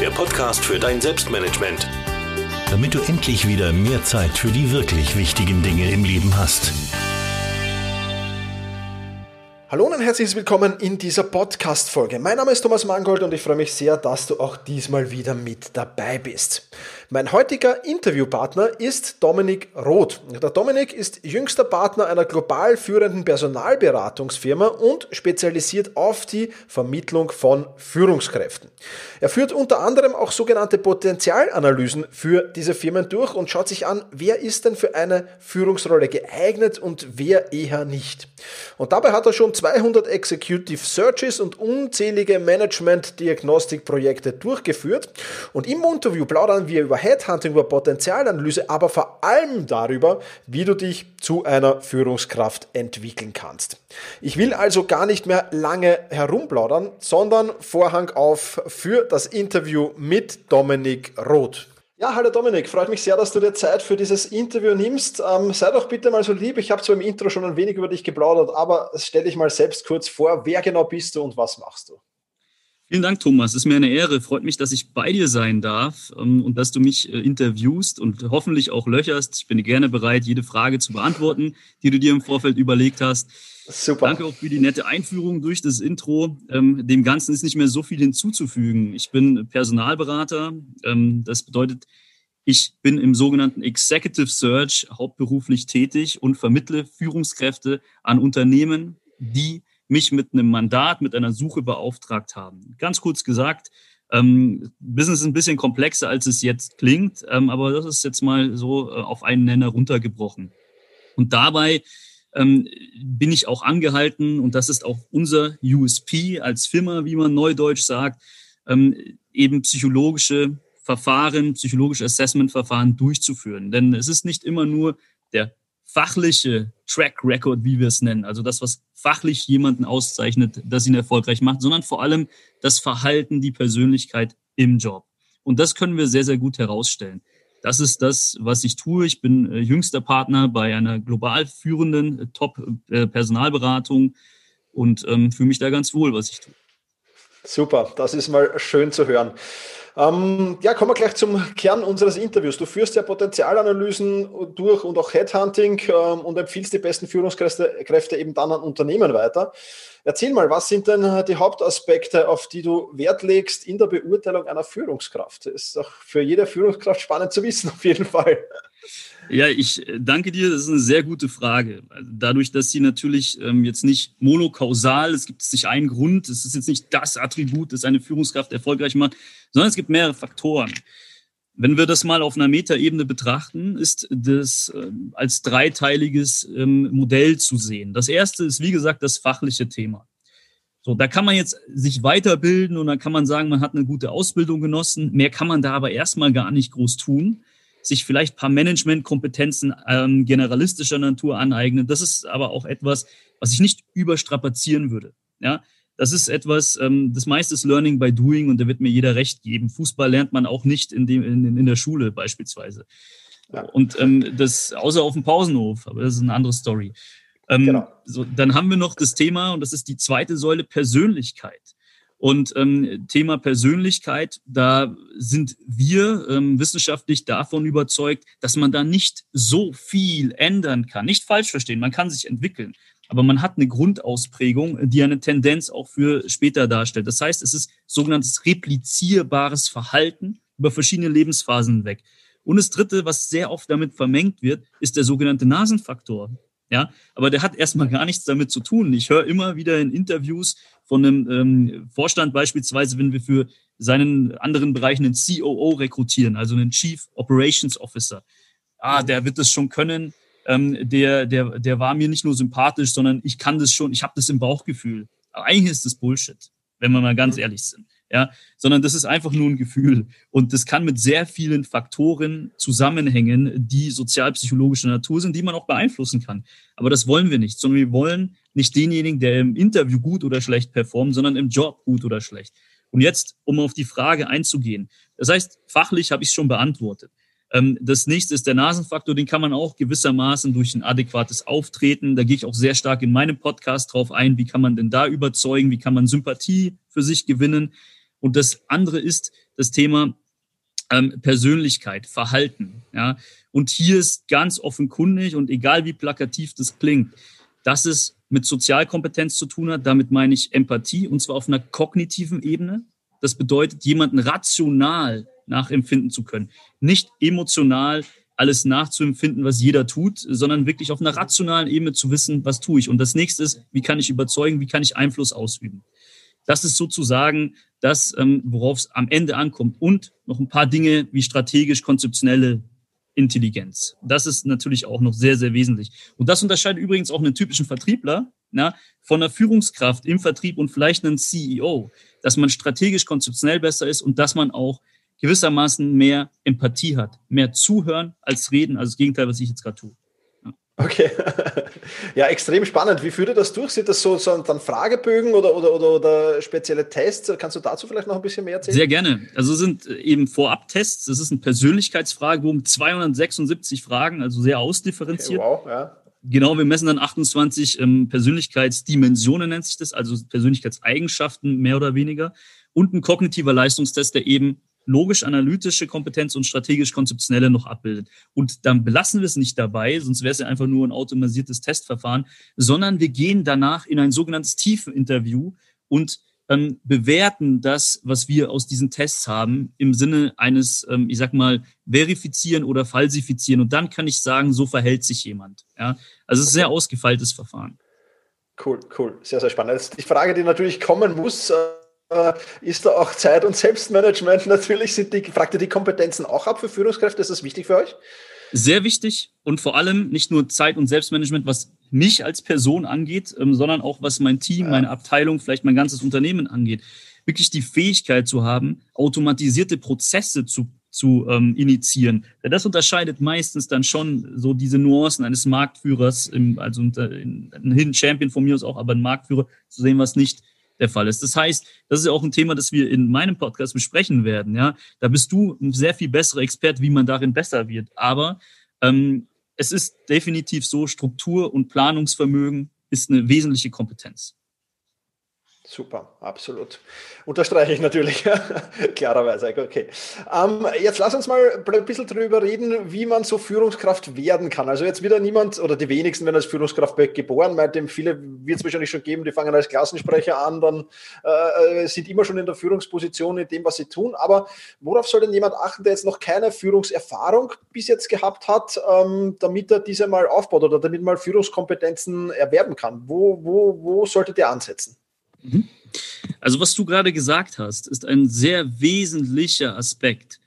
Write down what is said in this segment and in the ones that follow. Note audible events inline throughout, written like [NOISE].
der Podcast für dein Selbstmanagement. Damit du endlich wieder mehr Zeit für die wirklich wichtigen Dinge im Leben hast. Hallo und herzlich willkommen in dieser Podcast-Folge. Mein Name ist Thomas Mangold und ich freue mich sehr, dass du auch diesmal wieder mit dabei bist. Mein heutiger Interviewpartner ist Dominik Roth. Der Dominik ist jüngster Partner einer global führenden Personalberatungsfirma und spezialisiert auf die Vermittlung von Führungskräften. Er führt unter anderem auch sogenannte Potenzialanalysen für diese Firmen durch und schaut sich an, wer ist denn für eine Führungsrolle geeignet und wer eher nicht. Und dabei hat er schon 200 Executive Searches und unzählige Management-Diagnostikprojekte durchgeführt. Und im Interview plaudern wir über Headhunting, über Potenzialanalyse, aber vor allem darüber, wie du dich zu einer Führungskraft entwickeln kannst. Ich will also gar nicht mehr lange herumplaudern, sondern Vorhang auf für das Interview mit Dominik Roth. Ja, hallo Dominik, freut mich sehr, dass du dir Zeit für dieses Interview nimmst. Ähm, sei doch bitte mal so lieb, ich habe zwar im Intro schon ein wenig über dich geplaudert, aber stell dich mal selbst kurz vor, wer genau bist du und was machst du? Vielen Dank, Thomas. Es ist mir eine Ehre. Freut mich, dass ich bei dir sein darf ähm, und dass du mich äh, interviewst und hoffentlich auch löcherst. Ich bin gerne bereit, jede Frage zu beantworten, die du dir im Vorfeld überlegt hast. Super. Danke auch für die nette Einführung durch das Intro. Ähm, dem Ganzen ist nicht mehr so viel hinzuzufügen. Ich bin Personalberater. Ähm, das bedeutet, ich bin im sogenannten Executive Search hauptberuflich tätig und vermittle Führungskräfte an Unternehmen, die mich mit einem Mandat, mit einer Suche beauftragt haben. Ganz kurz gesagt, ähm, Business ist ein bisschen komplexer, als es jetzt klingt, ähm, aber das ist jetzt mal so äh, auf einen Nenner runtergebrochen. Und dabei ähm, bin ich auch angehalten, und das ist auch unser USP als Firma, wie man neudeutsch sagt, ähm, eben psychologische Verfahren, psychologische Assessment-Verfahren durchzuführen. Denn es ist nicht immer nur der fachliche Track Record, wie wir es nennen, also das, was fachlich jemanden auszeichnet, das ihn erfolgreich macht, sondern vor allem das Verhalten, die Persönlichkeit im Job. Und das können wir sehr, sehr gut herausstellen. Das ist das, was ich tue. Ich bin äh, jüngster Partner bei einer global führenden äh, Top-Personalberatung äh, und ähm, fühle mich da ganz wohl, was ich tue. Super, das ist mal schön zu hören. Ähm, ja, kommen wir gleich zum Kern unseres Interviews. Du führst ja Potenzialanalysen durch und auch Headhunting ähm, und empfiehlst die besten Führungskräfte Kräfte eben dann an Unternehmen weiter. Erzähl mal, was sind denn die Hauptaspekte, auf die du Wert legst in der Beurteilung einer Führungskraft? Das ist doch für jede Führungskraft spannend zu wissen, auf jeden Fall. Ja, ich äh, danke dir. Das ist eine sehr gute Frage. Dadurch, dass sie natürlich ähm, jetzt nicht monokausal, es gibt nicht einen Grund, es ist jetzt nicht das Attribut, das eine Führungskraft erfolgreich macht, sondern es gibt mehrere Faktoren. Wenn wir das mal auf einer Metaebene betrachten, ist das äh, als dreiteiliges ähm, Modell zu sehen. Das erste ist, wie gesagt, das fachliche Thema. So, da kann man jetzt sich weiterbilden und dann kann man sagen, man hat eine gute Ausbildung genossen. Mehr kann man da aber erstmal gar nicht groß tun. Sich vielleicht paar Managementkompetenzen ähm, generalistischer Natur aneignen. Das ist aber auch etwas, was ich nicht überstrapazieren würde. Ja, das ist etwas, ähm, das meiste ist Learning by Doing und da wird mir jeder recht geben. Fußball lernt man auch nicht in, dem, in, in der Schule beispielsweise. Ja. Und ähm, das, außer auf dem Pausenhof, aber das ist eine andere Story. Ähm, genau. so, dann haben wir noch das Thema, und das ist die zweite Säule, Persönlichkeit. Und ähm, Thema Persönlichkeit, da sind wir ähm, wissenschaftlich davon überzeugt, dass man da nicht so viel ändern kann. Nicht falsch verstehen, man kann sich entwickeln aber man hat eine Grundausprägung, die eine Tendenz auch für später darstellt. Das heißt, es ist sogenanntes replizierbares Verhalten über verschiedene Lebensphasen hinweg. Und das Dritte, was sehr oft damit vermengt wird, ist der sogenannte Nasenfaktor. Ja, aber der hat erstmal gar nichts damit zu tun. Ich höre immer wieder in Interviews von einem ähm, Vorstand beispielsweise, wenn wir für seinen anderen Bereichen einen COO rekrutieren, also einen Chief Operations Officer. Ah, der wird es schon können ähm, der, der, der war mir nicht nur sympathisch, sondern ich kann das schon, ich habe das im Bauchgefühl. Aber eigentlich ist das Bullshit, wenn wir mal ganz mhm. ehrlich sind. Ja, sondern das ist einfach nur ein Gefühl. Und das kann mit sehr vielen Faktoren zusammenhängen, die sozialpsychologischer Natur sind, die man auch beeinflussen kann. Aber das wollen wir nicht, sondern wir wollen nicht denjenigen, der im Interview gut oder schlecht performt, sondern im Job gut oder schlecht. Und jetzt, um auf die Frage einzugehen. Das heißt, fachlich habe ich es schon beantwortet. Ähm, das nächste ist der Nasenfaktor, den kann man auch gewissermaßen durch ein adäquates Auftreten, da gehe ich auch sehr stark in meinem Podcast drauf ein, wie kann man denn da überzeugen, wie kann man Sympathie für sich gewinnen. Und das andere ist das Thema ähm, Persönlichkeit, Verhalten. Ja? Und hier ist ganz offenkundig und egal wie plakativ das klingt, dass es mit Sozialkompetenz zu tun hat. Damit meine ich Empathie und zwar auf einer kognitiven Ebene. Das bedeutet, jemanden rational nachempfinden zu können. Nicht emotional alles nachzuempfinden, was jeder tut, sondern wirklich auf einer rationalen Ebene zu wissen, was tue ich. Und das nächste ist, wie kann ich überzeugen, wie kann ich Einfluss ausüben. Das ist sozusagen das, ähm, worauf es am Ende ankommt. Und noch ein paar Dinge wie strategisch-konzeptionelle Intelligenz. Das ist natürlich auch noch sehr, sehr wesentlich. Und das unterscheidet übrigens auch einen typischen Vertriebler na, von einer Führungskraft im Vertrieb und vielleicht einen CEO, dass man strategisch konzeptionell besser ist und dass man auch gewissermaßen mehr Empathie hat, mehr zuhören als reden, also das Gegenteil, was ich jetzt gerade tue. Okay. [LAUGHS] ja, extrem spannend. Wie führt ihr das durch? Sind das so, so dann Fragebögen oder, oder, oder, oder spezielle Tests? Kannst du dazu vielleicht noch ein bisschen mehr erzählen? Sehr gerne. Also sind eben Vorab-Tests. Das ist ein Persönlichkeitsfragebogen, 276 Fragen, also sehr ausdifferenziert. Okay, wow, ja. Genau, wir messen dann 28 ähm, Persönlichkeitsdimensionen, nennt sich das, also Persönlichkeitseigenschaften mehr oder weniger. Und ein kognitiver Leistungstest, der eben logisch-analytische Kompetenz und strategisch-konzeptionelle noch abbildet. Und dann belassen wir es nicht dabei, sonst wäre es ja einfach nur ein automatisiertes Testverfahren, sondern wir gehen danach in ein sogenanntes Tiefeninterview und ähm, bewerten das, was wir aus diesen Tests haben, im Sinne eines, ähm, ich sag mal, verifizieren oder falsifizieren. Und dann kann ich sagen, so verhält sich jemand. Ja? Also es ist ein sehr ausgefeiltes Verfahren. Cool, cool. Sehr, sehr spannend. Die Frage, die natürlich kommen muss, äh, ist da auch Zeit- und Selbstmanagement [LAUGHS] natürlich, sind die, fragt ihr die Kompetenzen auch ab für Führungskräfte? Ist das wichtig für euch? Sehr wichtig und vor allem nicht nur Zeit- und Selbstmanagement, was mich als Person angeht, ähm, sondern auch was mein Team, ja. meine Abteilung, vielleicht mein ganzes Unternehmen angeht. Wirklich die Fähigkeit zu haben, automatisierte Prozesse zu zu ähm, initiieren. Das unterscheidet meistens dann schon so diese Nuancen eines Marktführers, im, also ein Hidden Champion von mir aus auch, aber ein Marktführer zu sehen, was nicht der Fall ist. Das heißt, das ist ja auch ein Thema, das wir in meinem Podcast besprechen werden. Ja, da bist du ein sehr viel besserer Experte, wie man darin besser wird. Aber ähm, es ist definitiv so, Struktur und Planungsvermögen ist eine wesentliche Kompetenz. Super, absolut. Unterstreiche ich natürlich, [LAUGHS] klarerweise. Okay. Ähm, jetzt lass uns mal ein bisschen darüber reden, wie man so Führungskraft werden kann. Also jetzt wieder niemand oder die wenigsten werden als Führungskraft geboren, bei dem viele wird es wahrscheinlich schon geben, die fangen als Klassensprecher an, dann äh, sind immer schon in der Führungsposition in dem, was sie tun. Aber worauf soll denn jemand achten, der jetzt noch keine Führungserfahrung bis jetzt gehabt hat, ähm, damit er diese mal aufbaut oder damit mal Führungskompetenzen erwerben kann? Wo, wo, wo sollte der ansetzen? Mhm. Also was du gerade gesagt hast, ist ein sehr wesentlicher Aspekt.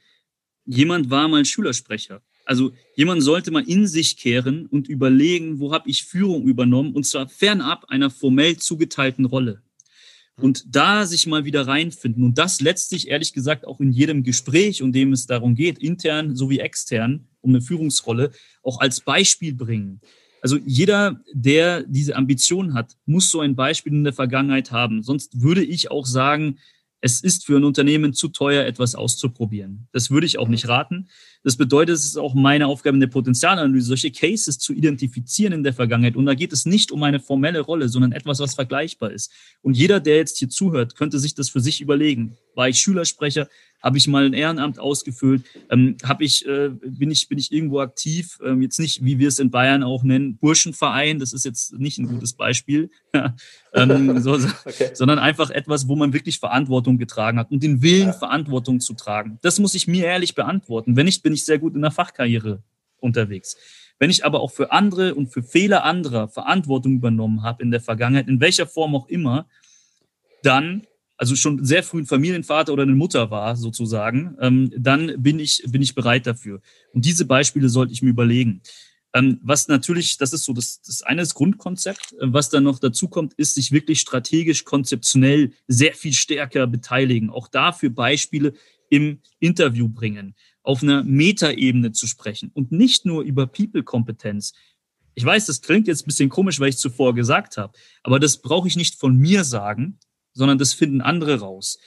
Jemand war mal Schülersprecher. Also jemand sollte mal in sich kehren und überlegen, wo habe ich Führung übernommen, und zwar fernab einer formell zugeteilten Rolle. Und da sich mal wieder reinfinden. Und das letztlich, ehrlich gesagt, auch in jedem Gespräch, um dem es darum geht, intern sowie extern, um eine Führungsrolle, auch als Beispiel bringen. Also jeder, der diese Ambition hat, muss so ein Beispiel in der Vergangenheit haben. Sonst würde ich auch sagen, es ist für ein Unternehmen zu teuer, etwas auszuprobieren. Das würde ich auch nicht raten. Das bedeutet, es ist auch meine Aufgabe in der Potenzialanalyse, solche Cases zu identifizieren in der Vergangenheit. Und da geht es nicht um eine formelle Rolle, sondern etwas, was vergleichbar ist. Und jeder, der jetzt hier zuhört, könnte sich das für sich überlegen. War ich Schülersprecher? Habe ich mal ein Ehrenamt ausgefüllt? Ähm, habe ich, äh, bin ich, bin ich irgendwo aktiv? Ähm, jetzt nicht, wie wir es in Bayern auch nennen, Burschenverein. Das ist jetzt nicht ein gutes Beispiel, [LAUGHS] ähm, so, [LAUGHS] okay. sondern einfach etwas, wo man wirklich Verantwortung getragen hat und den Willen, ja. Verantwortung zu tragen. Das muss ich mir ehrlich beantworten. Wenn nicht, bin ich sehr gut in der Fachkarriere unterwegs. Wenn ich aber auch für andere und für Fehler anderer Verantwortung übernommen habe in der Vergangenheit, in welcher Form auch immer, dann also schon sehr früh ein Familienvater oder eine Mutter war, sozusagen, ähm, dann bin ich, bin ich bereit dafür. Und diese Beispiele sollte ich mir überlegen. Ähm, was natürlich, das ist so das, das eine das Grundkonzept. Was dann noch dazu kommt, ist sich wirklich strategisch, konzeptionell sehr viel stärker beteiligen. Auch dafür Beispiele im Interview bringen, auf einer Metaebene zu sprechen und nicht nur über People-Kompetenz. Ich weiß, das klingt jetzt ein bisschen komisch, weil ich zuvor gesagt habe, aber das brauche ich nicht von mir sagen, sondern das finden andere raus.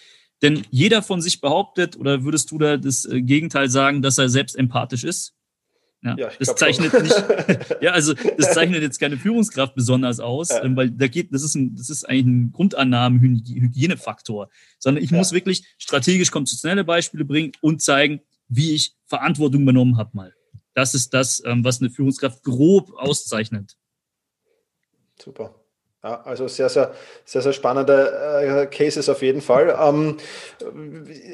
Denn jeder von sich behauptet, oder würdest du da das äh, Gegenteil sagen, dass er selbst empathisch ist? Ja, ja das zeichnet schon. nicht, [LAUGHS] ja, also das zeichnet jetzt keine Führungskraft besonders aus, ja. Ähm, weil da geht, das ist ein, das ist eigentlich ein Grundannahmen, Hygienefaktor, sondern ich ja. muss wirklich strategisch konzeptionelle Beispiele bringen und zeigen, wie ich Verantwortung übernommen habe mal. Das ist das, ähm, was eine Führungskraft grob auszeichnet. Super. Ja, also sehr, sehr, sehr, sehr spannende äh, Cases auf jeden Fall. Ähm,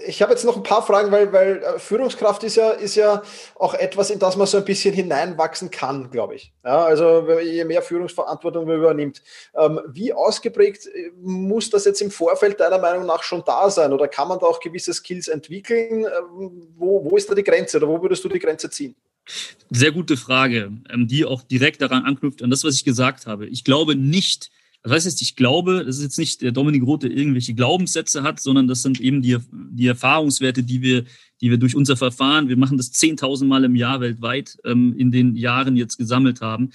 ich habe jetzt noch ein paar Fragen, weil, weil äh, Führungskraft ist ja, ist ja auch etwas, in das man so ein bisschen hineinwachsen kann, glaube ich. Ja, also je mehr Führungsverantwortung man übernimmt. Ähm, wie ausgeprägt äh, muss das jetzt im Vorfeld deiner Meinung nach schon da sein? Oder kann man da auch gewisse Skills entwickeln? Ähm, wo, wo ist da die Grenze oder wo würdest du die Grenze ziehen? Sehr gute Frage, ähm, die auch direkt daran anknüpft, an das, was ich gesagt habe. Ich glaube nicht, das heißt jetzt, ich glaube, das ist jetzt nicht der Dominik Roth, der irgendwelche Glaubenssätze hat, sondern das sind eben die, die Erfahrungswerte, die wir, die wir durch unser Verfahren, wir machen das 10.000 Mal im Jahr weltweit, ähm, in den Jahren jetzt gesammelt haben,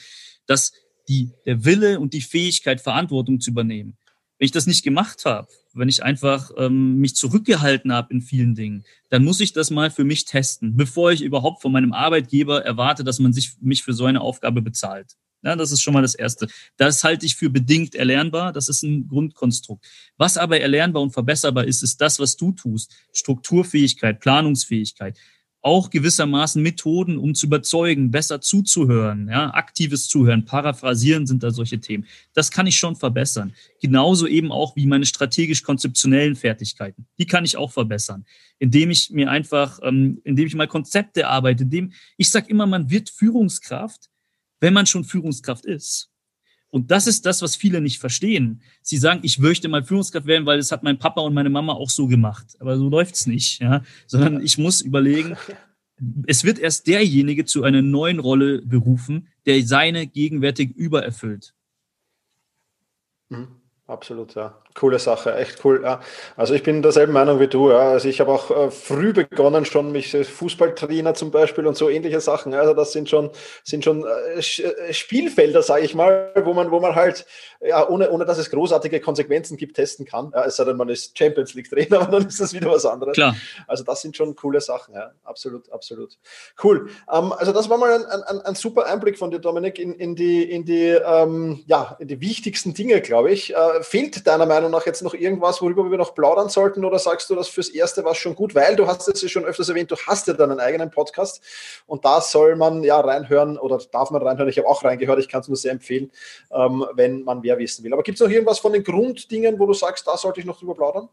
dass die, der Wille und die Fähigkeit, Verantwortung zu übernehmen. Wenn ich das nicht gemacht habe, wenn ich einfach ähm, mich zurückgehalten habe in vielen Dingen, dann muss ich das mal für mich testen, bevor ich überhaupt von meinem Arbeitgeber erwarte, dass man sich mich für so eine Aufgabe bezahlt. Ja, das ist schon mal das Erste. Das halte ich für bedingt erlernbar. Das ist ein Grundkonstrukt. Was aber erlernbar und verbesserbar ist, ist das, was du tust. Strukturfähigkeit, Planungsfähigkeit. Auch gewissermaßen Methoden, um zu überzeugen, besser zuzuhören, ja, aktives Zuhören, paraphrasieren sind da solche Themen. Das kann ich schon verbessern. Genauso eben auch wie meine strategisch-konzeptionellen Fertigkeiten. Die kann ich auch verbessern, indem ich mir einfach, ähm, indem ich mal Konzepte arbeite, indem ich sage immer, man wird Führungskraft, wenn man schon Führungskraft ist. Und das ist das, was viele nicht verstehen. Sie sagen, ich möchte mal Führungskraft werden, weil das hat mein Papa und meine Mama auch so gemacht. Aber so läuft's nicht, ja. Sondern ich muss überlegen, es wird erst derjenige zu einer neuen Rolle berufen, der seine gegenwärtig übererfüllt. Mhm. Absolut, ja. Coole Sache, echt cool. Ja. Also ich bin derselben Meinung wie du. Ja. Also ich habe auch äh, früh begonnen, schon mich Fußballtrainer zum Beispiel und so ähnliche Sachen. Also das sind schon, sind schon äh, äh Spielfelder, sage ich mal, wo man, wo man halt, ja, ohne, ohne dass es großartige Konsequenzen gibt, testen kann. Ja, es sei denn, man ist Champions League Trainer, [LAUGHS] aber dann ist das wieder was anderes. Klar. Also das sind schon coole Sachen, ja. Absolut, absolut. Cool. Ähm, also das war mal ein, ein, ein, super Einblick von dir, Dominik, in, in die, in die, ähm, ja, in die wichtigsten Dinge, glaube ich. Äh, fehlt deiner Meinung Meinung nach jetzt noch irgendwas, worüber wir noch plaudern sollten? Oder sagst du, das fürs Erste war schon gut? Weil du hast es ja schon öfters erwähnt, du hast ja deinen eigenen Podcast und da soll man ja reinhören oder darf man reinhören. Ich habe auch reingehört, ich kann es nur sehr empfehlen, ähm, wenn man mehr wissen will. Aber gibt es noch irgendwas von den Grunddingen, wo du sagst, da sollte ich noch drüber plaudern?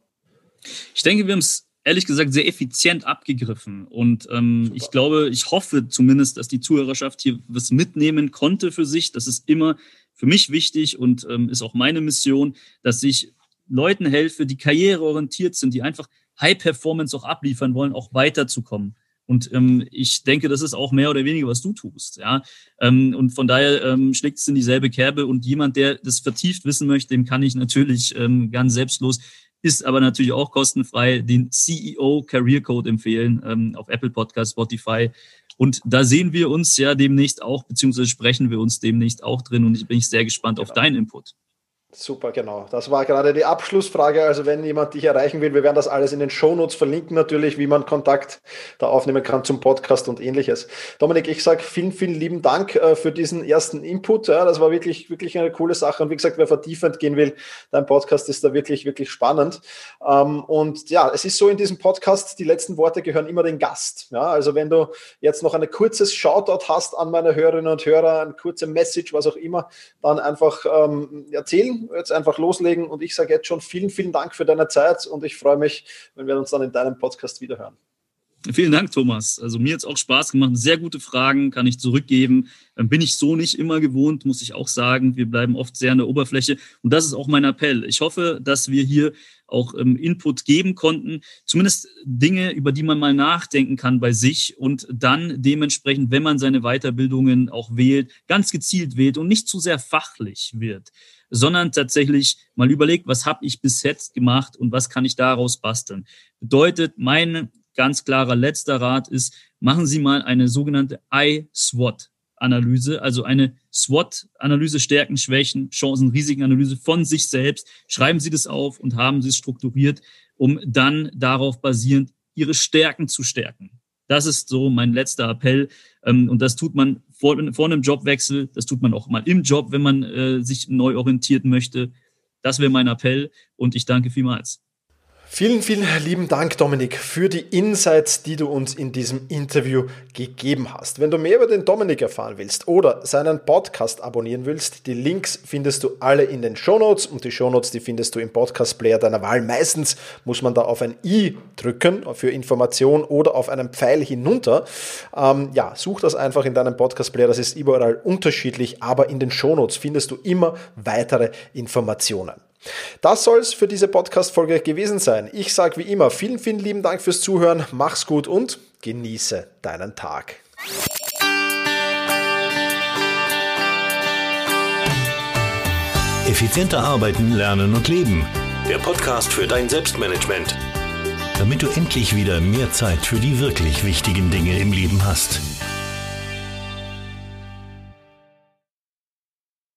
Ich denke, wir haben es ehrlich gesagt sehr effizient abgegriffen. Und ähm, ich glaube, ich hoffe zumindest, dass die Zuhörerschaft hier was mitnehmen konnte für sich. Das ist immer für mich wichtig und ähm, ist auch meine Mission, dass ich Leuten helfe, die karriereorientiert sind, die einfach High Performance auch abliefern wollen, auch weiterzukommen. Und ähm, ich denke, das ist auch mehr oder weniger, was du tust. Ja? Ähm, und von daher ähm, schlägt es in dieselbe Kerbe. Und jemand, der das vertieft wissen möchte, dem kann ich natürlich ähm, ganz selbstlos ist aber natürlich auch kostenfrei, den CEO Career Code empfehlen ähm, auf Apple Podcast, Spotify. Und da sehen wir uns ja demnächst auch, beziehungsweise sprechen wir uns demnächst auch drin. Und ich bin sehr gespannt genau. auf deinen Input. Super, genau. Das war gerade die Abschlussfrage. Also wenn jemand dich erreichen will, wir werden das alles in den Shownotes verlinken natürlich, wie man Kontakt da aufnehmen kann zum Podcast und ähnliches. Dominik, ich sage vielen, vielen lieben Dank äh, für diesen ersten Input. Ja, das war wirklich, wirklich eine coole Sache. Und wie gesagt, wer vertiefend gehen will, dein Podcast ist da wirklich, wirklich spannend. Ähm, und ja, es ist so in diesem Podcast, die letzten Worte gehören immer den Gast. Ja, also wenn du jetzt noch ein kurzes Shoutout hast an meine Hörerinnen und Hörer, eine kurze Message, was auch immer, dann einfach ähm, erzählen jetzt einfach loslegen und ich sage jetzt schon vielen, vielen Dank für deine Zeit und ich freue mich, wenn wir uns dann in deinem Podcast wiederhören. Vielen Dank, Thomas. Also mir hat es auch Spaß gemacht. Sehr gute Fragen kann ich zurückgeben. Ähm, bin ich so nicht immer gewohnt, muss ich auch sagen. Wir bleiben oft sehr an der Oberfläche. Und das ist auch mein Appell. Ich hoffe, dass wir hier auch ähm, Input geben konnten. Zumindest Dinge, über die man mal nachdenken kann bei sich und dann dementsprechend, wenn man seine Weiterbildungen auch wählt, ganz gezielt wählt und nicht zu sehr fachlich wird sondern tatsächlich mal überlegt, was habe ich bis jetzt gemacht und was kann ich daraus basteln. Bedeutet, mein ganz klarer letzter Rat ist, machen Sie mal eine sogenannte I-SWOT. Analyse, also eine SWOT-Analyse, Stärken, Schwächen, Chancen, Risikenanalyse von sich selbst. Schreiben Sie das auf und haben Sie es strukturiert, um dann darauf basierend Ihre Stärken zu stärken. Das ist so mein letzter Appell. Ähm, und das tut man vor, vor einem Jobwechsel, das tut man auch mal im Job, wenn man äh, sich neu orientieren möchte. Das wäre mein Appell und ich danke vielmals. Vielen, vielen lieben Dank, Dominik, für die Insights, die du uns in diesem Interview gegeben hast. Wenn du mehr über den Dominik erfahren willst oder seinen Podcast abonnieren willst, die Links findest du alle in den Shownotes und die Shownotes, die findest du im Podcast-Player deiner Wahl. Meistens muss man da auf ein i drücken für Information oder auf einen Pfeil hinunter. Ähm, ja, such das einfach in deinem Podcast-Player, das ist überall unterschiedlich, aber in den Shownotes findest du immer weitere Informationen. Das soll es für diese Podcast-Folge gewesen sein. Ich sage wie immer vielen, vielen lieben Dank fürs Zuhören. Mach's gut und genieße deinen Tag. Effizienter arbeiten, lernen und leben. Der Podcast für dein Selbstmanagement. Damit du endlich wieder mehr Zeit für die wirklich wichtigen Dinge im Leben hast.